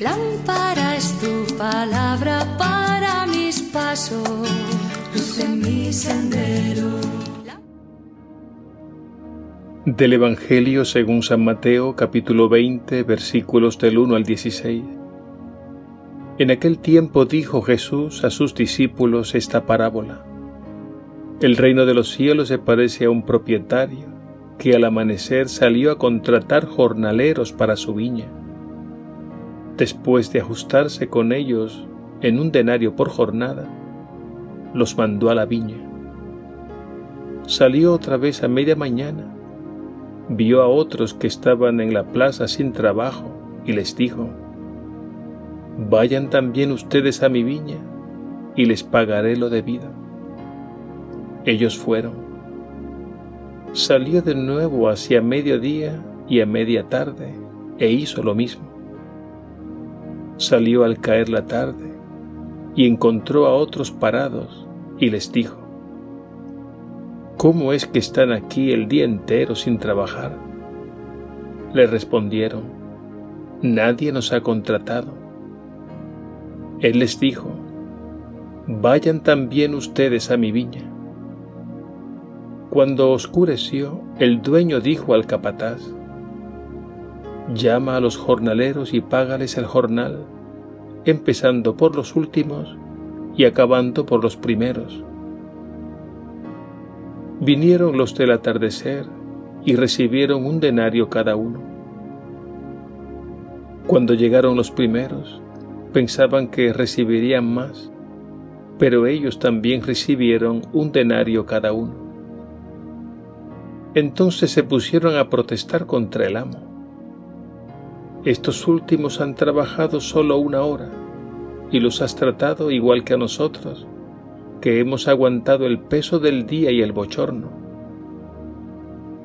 Lámpara es tu palabra para mis pasos, luz en mi sendero. Del Evangelio según San Mateo capítulo 20 versículos del 1 al 16. En aquel tiempo dijo Jesús a sus discípulos esta parábola. El reino de los cielos se parece a un propietario que al amanecer salió a contratar jornaleros para su viña. Después de ajustarse con ellos en un denario por jornada, los mandó a la viña. Salió otra vez a media mañana, vio a otros que estaban en la plaza sin trabajo y les dijo, Vayan también ustedes a mi viña y les pagaré lo debido. Ellos fueron. Salió de nuevo hacia mediodía y a media tarde e hizo lo mismo. Salió al caer la tarde y encontró a otros parados y les dijo, ¿Cómo es que están aquí el día entero sin trabajar? Le respondieron, Nadie nos ha contratado. Él les dijo, Vayan también ustedes a mi viña. Cuando oscureció, el dueño dijo al capataz, Llama a los jornaleros y págales el jornal, empezando por los últimos y acabando por los primeros. Vinieron los del atardecer y recibieron un denario cada uno. Cuando llegaron los primeros, pensaban que recibirían más, pero ellos también recibieron un denario cada uno. Entonces se pusieron a protestar contra el amo. Estos últimos han trabajado solo una hora y los has tratado igual que a nosotros, que hemos aguantado el peso del día y el bochorno.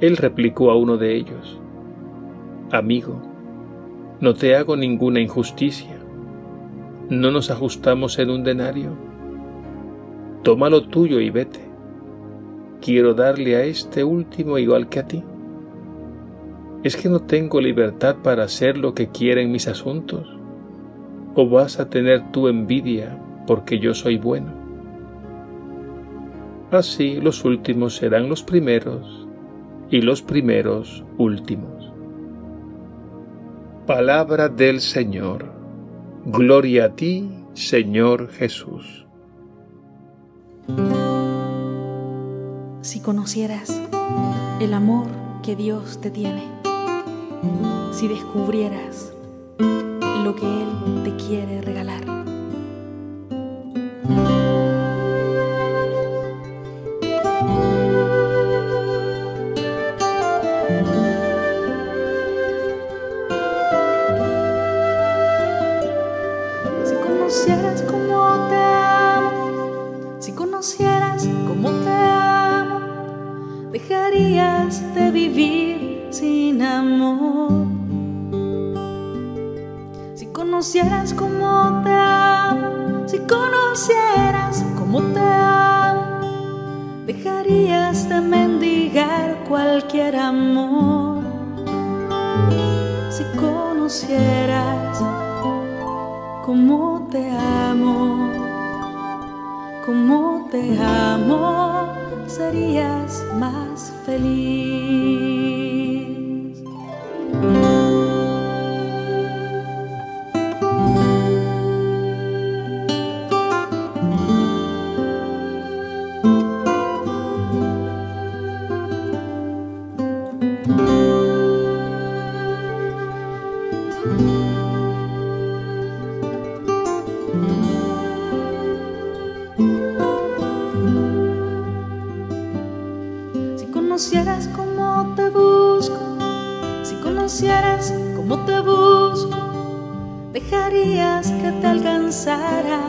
Él replicó a uno de ellos, Amigo, no te hago ninguna injusticia ¿No nos ajustamos en un denario? Toma lo tuyo y vete. Quiero darle a este último igual que a ti. ¿Es que no tengo libertad para hacer lo que quiera en mis asuntos? ¿O vas a tener tu envidia porque yo soy bueno? Así los últimos serán los primeros y los primeros últimos. Palabra del Señor. Gloria a ti, Señor Jesús. Si conocieras el amor que Dios te tiene, si descubrieras lo que Él te quiere regalar. Dejarías de mendigar cualquier amor. Si conocieras cómo te amo, cómo te amo, serías más feliz. Conocieras cómo te busco, dejarías que te alcanzara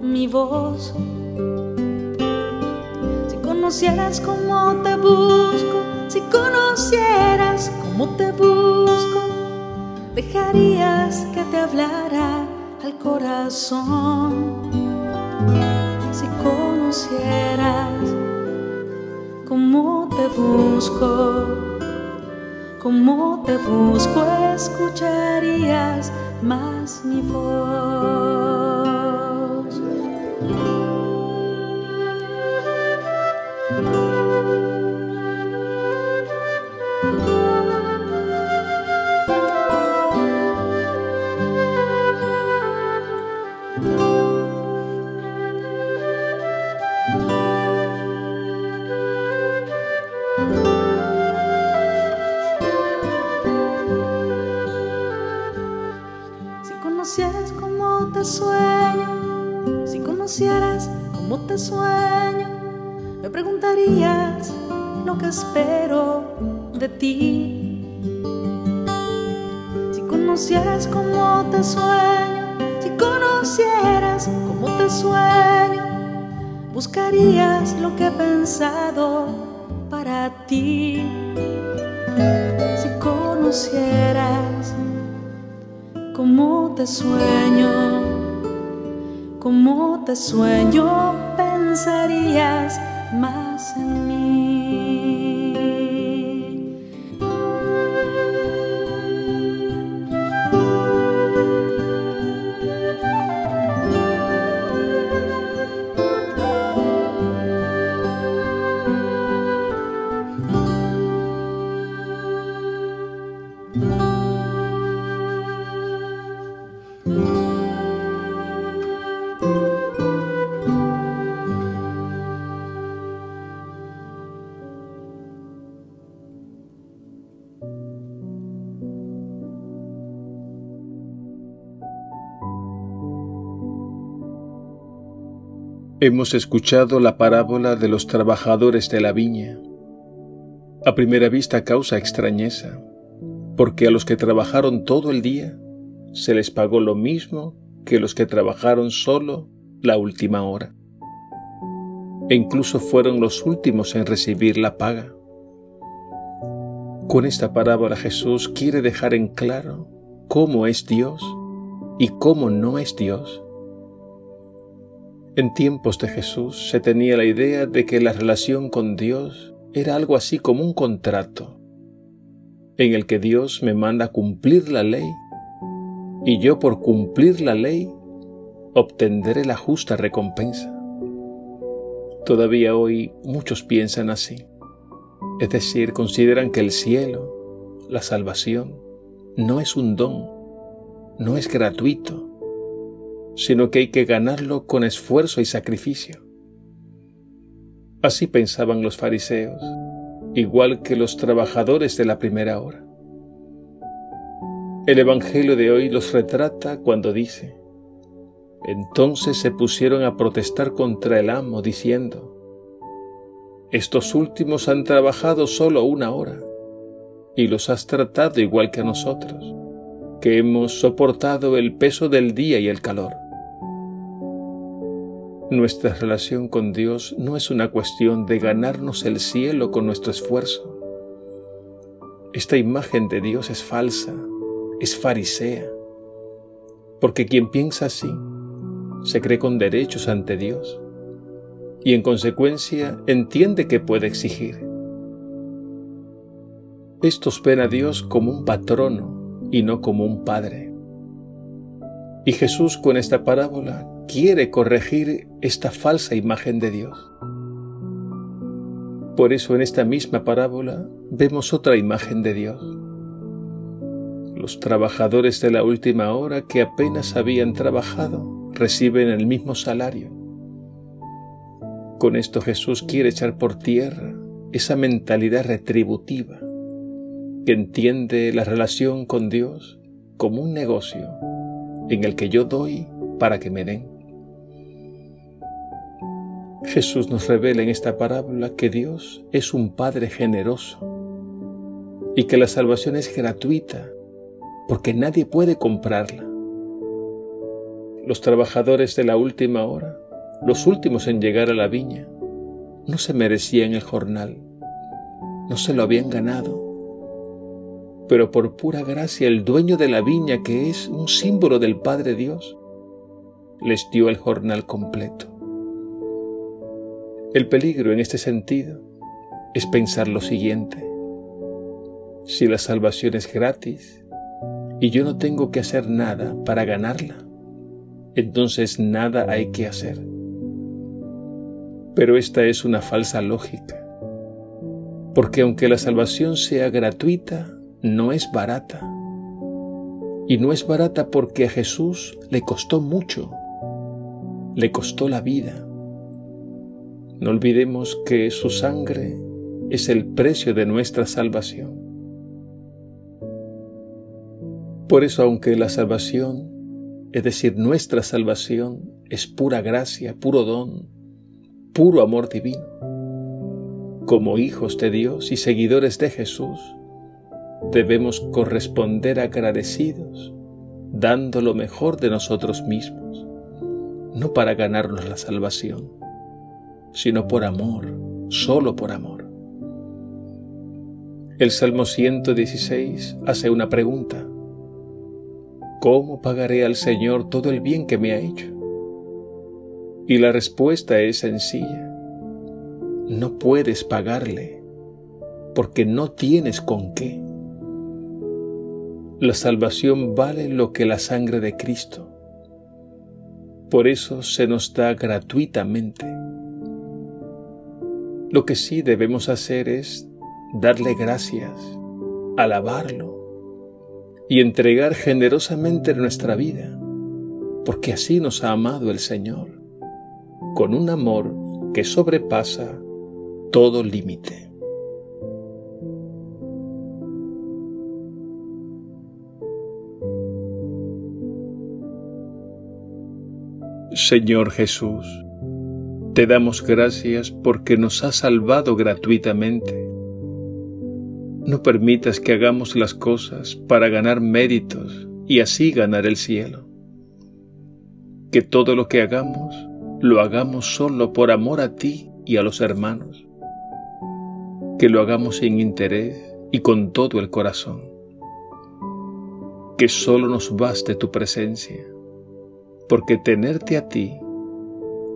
mi voz. Si conocieras cómo te busco, si conocieras cómo te busco, dejarías que te hablara al corazón. Si conocieras cómo te busco, como te busco, escucharías más mi voz. Espero de ti. Si conocieras cómo te sueño, si conocieras cómo te sueño, buscarías lo que he pensado para ti. Si conocieras cómo te sueño como te sueño, pensarías más en mí. Hemos escuchado la parábola de los trabajadores de la viña. A primera vista causa extrañeza, porque a los que trabajaron todo el día se les pagó lo mismo que los que trabajaron solo la última hora. E incluso fueron los últimos en recibir la paga. Con esta parábola Jesús quiere dejar en claro cómo es Dios y cómo no es Dios en tiempos de Jesús se tenía la idea de que la relación con Dios era algo así como un contrato, en el que Dios me manda cumplir la ley y yo por cumplir la ley obtendré la justa recompensa. Todavía hoy muchos piensan así, es decir, consideran que el cielo, la salvación, no es un don, no es gratuito, sino que hay que ganarlo con esfuerzo y sacrificio. Así pensaban los fariseos, igual que los trabajadores de la primera hora. El Evangelio de hoy los retrata cuando dice, entonces se pusieron a protestar contra el amo diciendo, estos últimos han trabajado solo una hora y los has tratado igual que a nosotros, que hemos soportado el peso del día y el calor. Nuestra relación con Dios no es una cuestión de ganarnos el cielo con nuestro esfuerzo. Esta imagen de Dios es falsa, es farisea, porque quien piensa así se cree con derechos ante Dios y en consecuencia entiende que puede exigir. Estos ven a Dios como un patrono y no como un padre. Y Jesús con esta parábola quiere corregir esta falsa imagen de Dios. Por eso en esta misma parábola vemos otra imagen de Dios. Los trabajadores de la última hora que apenas habían trabajado reciben el mismo salario. Con esto Jesús quiere echar por tierra esa mentalidad retributiva que entiende la relación con Dios como un negocio en el que yo doy para que me den. Jesús nos revela en esta parábola que Dios es un Padre generoso y que la salvación es gratuita porque nadie puede comprarla. Los trabajadores de la última hora, los últimos en llegar a la viña, no se merecían el jornal, no se lo habían ganado, pero por pura gracia el dueño de la viña, que es un símbolo del Padre Dios, les dio el jornal completo. El peligro en este sentido es pensar lo siguiente. Si la salvación es gratis y yo no tengo que hacer nada para ganarla, entonces nada hay que hacer. Pero esta es una falsa lógica, porque aunque la salvación sea gratuita, no es barata. Y no es barata porque a Jesús le costó mucho, le costó la vida. No olvidemos que su sangre es el precio de nuestra salvación. Por eso, aunque la salvación, es decir, nuestra salvación, es pura gracia, puro don, puro amor divino, como hijos de Dios y seguidores de Jesús, debemos corresponder agradecidos, dando lo mejor de nosotros mismos, no para ganarnos la salvación, sino por amor, solo por amor. El Salmo 116 hace una pregunta. ¿Cómo pagaré al Señor todo el bien que me ha hecho? Y la respuesta es sencilla. No puedes pagarle porque no tienes con qué. La salvación vale lo que la sangre de Cristo. Por eso se nos da gratuitamente. Lo que sí debemos hacer es darle gracias, alabarlo y entregar generosamente nuestra vida, porque así nos ha amado el Señor, con un amor que sobrepasa todo límite. Señor Jesús, te damos gracias porque nos has salvado gratuitamente. No permitas que hagamos las cosas para ganar méritos y así ganar el cielo. Que todo lo que hagamos lo hagamos solo por amor a ti y a los hermanos. Que lo hagamos sin interés y con todo el corazón. Que solo nos baste tu presencia porque tenerte a ti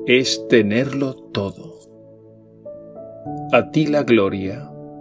es tenerlo todo. A ti la gloria